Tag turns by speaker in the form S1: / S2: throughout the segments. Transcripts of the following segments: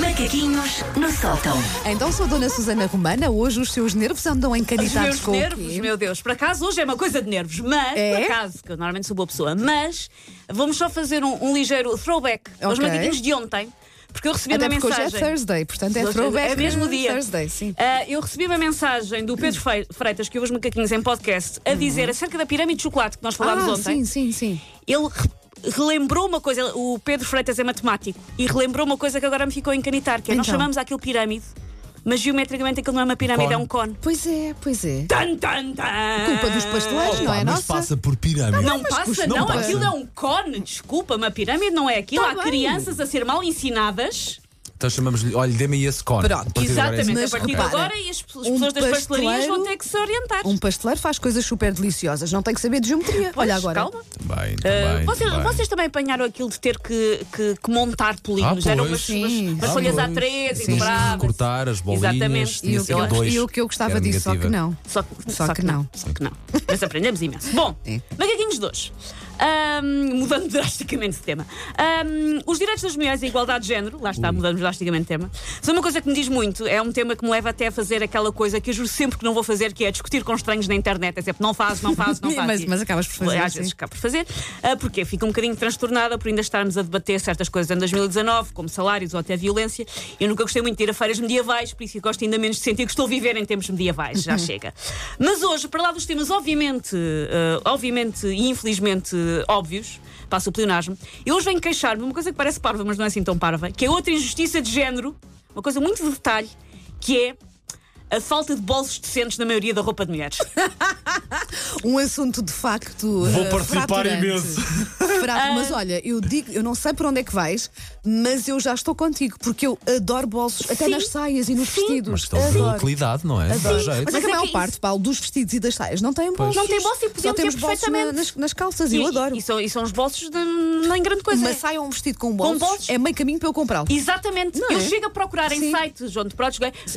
S1: Macaquinhos no sótão.
S2: Então sou a Dona Susana Romana. Hoje os seus nervos andam
S3: Os
S2: encanitados
S3: meus
S2: com o
S3: nervos,
S2: quê?
S3: meu Deus, por acaso hoje é uma coisa de nervos, mas,
S2: É?
S3: por acaso, que eu normalmente sou boa pessoa, mas vamos só fazer um, um ligeiro throwback aos
S2: Ok.
S3: macaquinhos de ontem, porque eu recebi
S2: Até
S3: uma
S2: porque hoje é
S3: mensagem.
S2: Thursday, portanto é
S3: Hoje
S2: throwback
S3: É mesmo dia.
S2: Thursday, sim.
S3: Ah, eu recebi uma mensagem do Pedro Freitas, que ouve os macaquinhos em podcast, a dizer acerca da pirâmide de chocolate que nós falámos
S2: ah,
S3: ontem.
S2: sim, sim, sim.
S3: Ele relembrou uma coisa, o Pedro Freitas é matemático, e relembrou uma coisa que agora me ficou a encanitar, que é nós
S2: Então.
S3: chamamos aquilo pirâmide, mas geometricamente aquilo não é uma pirâmide,
S4: Cone.
S3: é um cone.
S2: Pois é, pois é.
S3: Tan, tan, tan.
S2: Culpa dos pasteleiros, não é
S4: mas
S2: nossa?
S4: passa por pirâmide.
S3: Não passa,
S2: custa-
S3: não,
S2: não passa.
S3: aquilo é um cone, desculpa, uma pirâmide não é aquilo.
S2: Tá
S3: Há
S2: bem.
S3: crianças a ser mal ensinadas.
S4: Então chamamos-lhe, olha, dê-me esse cone.
S2: Pronto.
S4: A partir de agora é
S3: Exatamente,
S2: Mas
S3: a partir de agora e as, as
S2: um
S3: pessoas das pastelarias
S2: pasteleiro-
S3: vão ter que se orientar.
S2: Um pasteleiro faz coisas super deliciosas, não tem que saber de geometria.
S3: Pois,
S2: Olha agora.
S3: Calma.
S4: Bem,
S3: Uh,
S4: bem,
S3: vocês,
S4: bem.
S3: vocês também apanharam aquilo de ter que, que- que montar polígonos.
S4: Ah,
S3: Eram umas,
S2: Sim.
S3: umas
S4: Ah,
S3: folhas
S4: pois.
S3: A3
S2: Sim.
S3: e
S4: que recortar as bolinhas.
S3: Exatamente.
S2: E o,
S4: que
S2: que
S4: dois,
S2: e o que eu gostava disso, só que não.
S3: Só,
S2: Só que não.
S3: Só que não. Mas aprendemos imenso. Bom,
S2: É.
S3: macaquinhos de Ahm, mudando drasticamente de tema. Ahm, os direitos das mulheres e a igualdade de género, lá está, mudando drasticamente de tema, são uma coisa que me diz muito. É um tema que me leva até a fazer aquela coisa que eu juro sempre que não vou fazer, que é discutir com estranhos na internet. É sempre não faz, não faz, não faz.
S2: Mas- mas acabas por fazer,
S3: Às
S2: sim.
S3: vezes acabo por fazer. Ah, porque fico um bocadinho transtornada por ainda estarmos a debater certas coisas em 2019, como salários ou até violência. Eu nunca gostei muito de ir a feiras medievais, por isso eu gosto ainda menos de sentir que estou a viver em tempos medievais. Já chega. Mas hoje, para lá dos temas obviamente, ah, obviamente e infelizmente óbvios, passo o pleonasmo, eu hoje venho queixar-me uma coisa que parece parva, mas não é assim tão parva, que é outra injustiça de género, uma coisa muito de detalhe, que é a falta de bolsos decentes na maioria da roupa de mulheres.
S2: Um assunto de facto.
S4: Vou
S2: eh,
S4: participar
S2: fraturante.
S4: imenso.
S2: Frato- Mas olha, eu digo, eu não sei por onde é que vais, mas eu já estou contigo, porque eu adoro bolsos, até
S3: Sim.
S2: nas saias e nos
S3: Sim.
S2: vestidos.
S4: Mas estão de utilidade, não é?
S2: Adoro.
S4: Jeito.
S2: Mas,
S3: Mas
S2: a
S3: é
S2: maior
S3: que
S2: parte, Paulo, dos vestidos e das saias não tem bolsos.
S3: Não tem bolso e podiam ter
S2: bolsos na-
S3: perfeitamente.
S2: nas, nas calças, e eu adoro.
S3: E são, e são os bolsos de nem grande coisa.
S2: Uma saia ou um vestido com bolsos,
S3: bolsos?
S2: é meio caminho para eu comprá-lo.
S3: Exatamente.
S2: Não
S3: eu
S2: é?
S3: chego a procurar em
S2: Sim.
S3: sites onde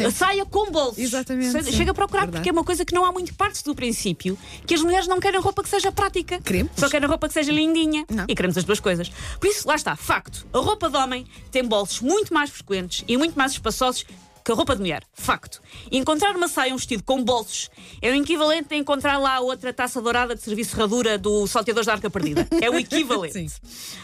S3: a saia com bolsos.
S2: Exatamente, sim.
S3: Chego a procurar
S2: Verdade.
S3: porque é uma coisa que não há muito parte do princípio que as mulheres não querem roupa que seja prática.
S2: Queremos.
S3: Só querem roupa que seja lindinha.
S2: Não.
S3: E queremos as duas coisas. Por isso, lá está, facto. A roupa de homem tem bolsos muito mais frequentes e muito mais espaçosos que a roupa de mulher. Facto. Encontrar uma saia, um vestido com bolsos, é o equivalente a encontrar lá outra taça dourada de serviço ferradura do Salteadores da Arca Perdida. É o equivalente.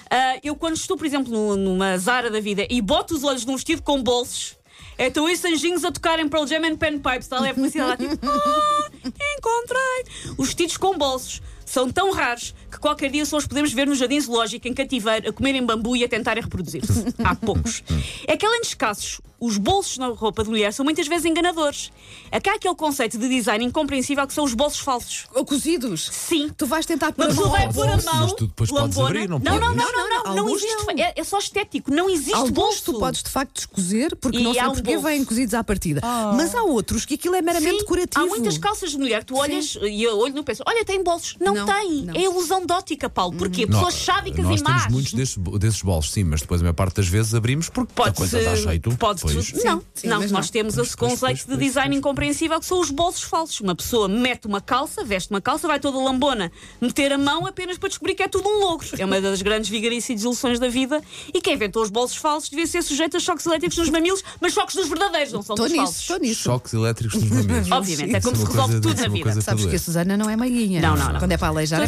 S3: Ah, eu, quando estou, por exemplo, no- numa Zara da vida e boto os olhos num vestido com bolsos, é estão esses anjinhos a tocarem Pearl Jam and Pen Pipes. Está ali a publicidade lá, tipo, ah, encontrei. Os vestidos com bolsos são tão raros que qualquer dia só os podemos ver no jardim zoológico, em cativeiro, a comerem bambu e a tentarem reproduzir-se. Há poucos. É que, além de escassos, os bolsos na roupa de mulher são muitas vezes enganadores. Acá há aquele conceito de design incompreensível que são os bolsos falsos.
S2: Ou cozidos.
S3: Sim.
S2: Tu vais tentar pôr a mão
S3: vai pôr a mão.
S4: Mas tu depois podes abrir, não
S3: não, não, não, não, não, não existe.
S2: não.
S3: É, é só estético, não existe
S2: Alguns
S3: bolso.
S2: tu podes de facto descozer, porque
S3: E
S2: não sei
S3: um bolso.
S2: vêm cozidos à partida. Mas há outros que aquilo é meramente
S3: Sim,
S2: decorativo.
S3: Há muitas calças de mulher, tu olhas e eu olho no penso, olha, tem bolsos. Não,
S2: Não,
S3: tem.
S2: não.
S3: É ilusão de ótica, Paulo. Porquê?
S4: Nó-
S3: Pessoas chávicas
S4: nós
S3: e
S4: temos
S3: más.
S4: muitos desses, desses bolsos, sim, mas depois a maior parte das vezes abrimos porque a
S3: Pode
S4: coisa dá jeito.
S3: Pode
S4: pois.
S3: Não,
S2: sim,
S3: não, nós
S2: não.
S3: temos esse
S4: pois,
S3: conceito
S4: pois,
S3: de
S4: pois,
S3: design
S4: pois.
S3: incompreensível que são os bolsos falsos. Uma pessoa mete uma calça, veste uma calça, vai toda lambona, meter a mão apenas para descobrir que é tudo um logro. É uma das grandes vigarices e desilusões da vida. E quem inventou os bolsos falsos devia ser sujeito a choques elétricos nos mamilos, mas choques dos verdadeiros, não são
S2: Estou
S3: dos
S2: nisso,
S3: falsos.
S2: estou nisso.
S4: Choques elétricos nos mamilos.
S3: Obviamente, é como se
S4: é uma
S3: resolve tudo
S4: é
S3: na
S4: uma
S3: vida.
S2: Sabes que a. Susana não é meiguinha.
S3: Não, não, não.
S2: Quando é para aleijar, é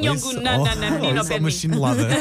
S2: para
S3: o
S2: aleijar.
S3: Kim Jong-un, não, não, não, menino, ao
S4: Oh, é uma chinelada.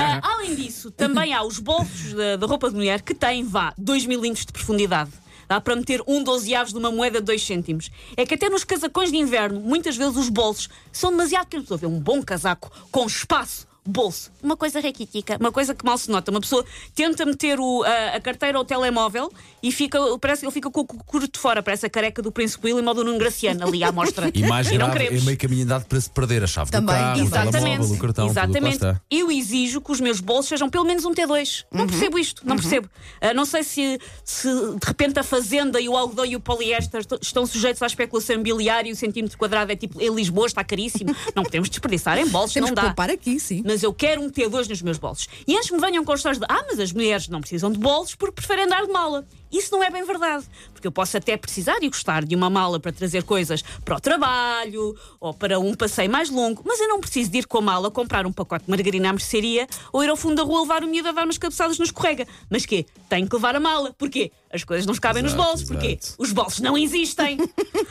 S3: Ah, além disso, também há os bolsos da, da roupa de mulher que têm, vá, 2 milímetros de profundidade. Dá para meter um dozeavos de uma moeda de 2 cêntimos. É que até nos casacões de inverno, muitas vezes os bolsos são demasiado pequenos. Estou a ver um bom casaco com espaço. Bolso, uma coisa raquitica, uma coisa que mal se nota. Uma pessoa tenta meter o- a, a carteira ou o telemóvel e fica, parece que ele fica com o curto de fora, parece a careca do Príncipe William ou do Nuno Graciano ali à mostra.
S4: E mais
S3: não
S4: grave,
S3: queremos.
S4: é meio caminho andado para se perder a chave
S2: Também,
S4: do carro, o
S3: Exatamente.
S4: telemóvel, o cartão, tudo o que lá
S3: Exatamente.
S4: está.
S3: Eu exijo que os meus bolsos sejam pelo menos um T2. Não percebo isto, não percebo. Ah, não sei se, se de repente a fazenda e o algodão e o poliéster est- estão sujeitos à especulação imobiliária e o centímetro quadrado é tipo em Lisboa está caríssimo. não podemos desperdiçar em bolsos,
S2: Temos
S3: não
S2: que
S3: dá.
S2: poupar aqui, sim.
S3: Mas mas eu quero um T2 nos meus bolsos. E antes me venham com as histórias de ah, mas as mulheres não precisam de bolsos porque preferem andar de mala. Isso não é bem verdade, porque eu posso até precisar e gostar de uma mala para trazer coisas para o trabalho ou para um passeio mais longo, mas eu não preciso de ir com a mala comprar um pacote de margarina à mercearia ou ir ao fundo da rua levar o miúdo a dar umas cabeçadas no escorrega. Mas quê? Tenho que levar a mala. Porquê? As coisas não cabem nos
S4: Exato,
S3: bolsos. Porquê?
S4: exato.
S3: Os bolsos não existem.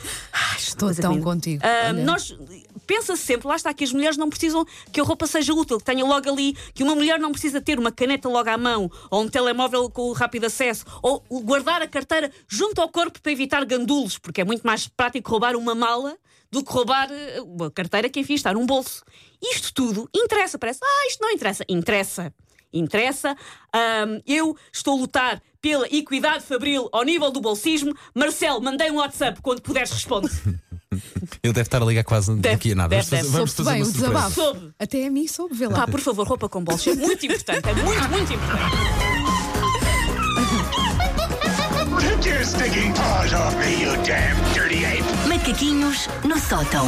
S2: Estou tão contigo.
S3: Ah,
S2: Olha.
S3: Nós pensa-se sempre, lá está que as mulheres não precisam que a roupa seja útil, que tenha logo ali, que uma mulher não precisa ter uma caneta logo à mão, ou um telemóvel com rápido acesso, ou guardar a carteira junto ao corpo para evitar gandulos, porque é muito mais prático roubar uma mala do que roubar eh, uma carteira que enfim está num bolso. Isto tudo interessa, parece, ah, isto não interessa. Interessa. Interessa. Ahm, eu estou a lutar pela equidade fabril ao nível do bolsismo. Marcelo, mandei um WhatsApp quando puderes responder.
S4: Ele deve estar a ligar quase daqui a nada.
S3: deve,
S4: vamos fazer,
S3: deve.
S4: vamos
S2: Soube
S4: fazer
S2: bem
S4: uma
S2: o
S4: surpresa.
S2: desabafo.
S3: Soube.
S2: Até a mim soube, vê lá.
S3: Pá, por favor, roupa com bolsos. É muito importante. É muito, muito importante.
S1: Macaquinhos no sótão.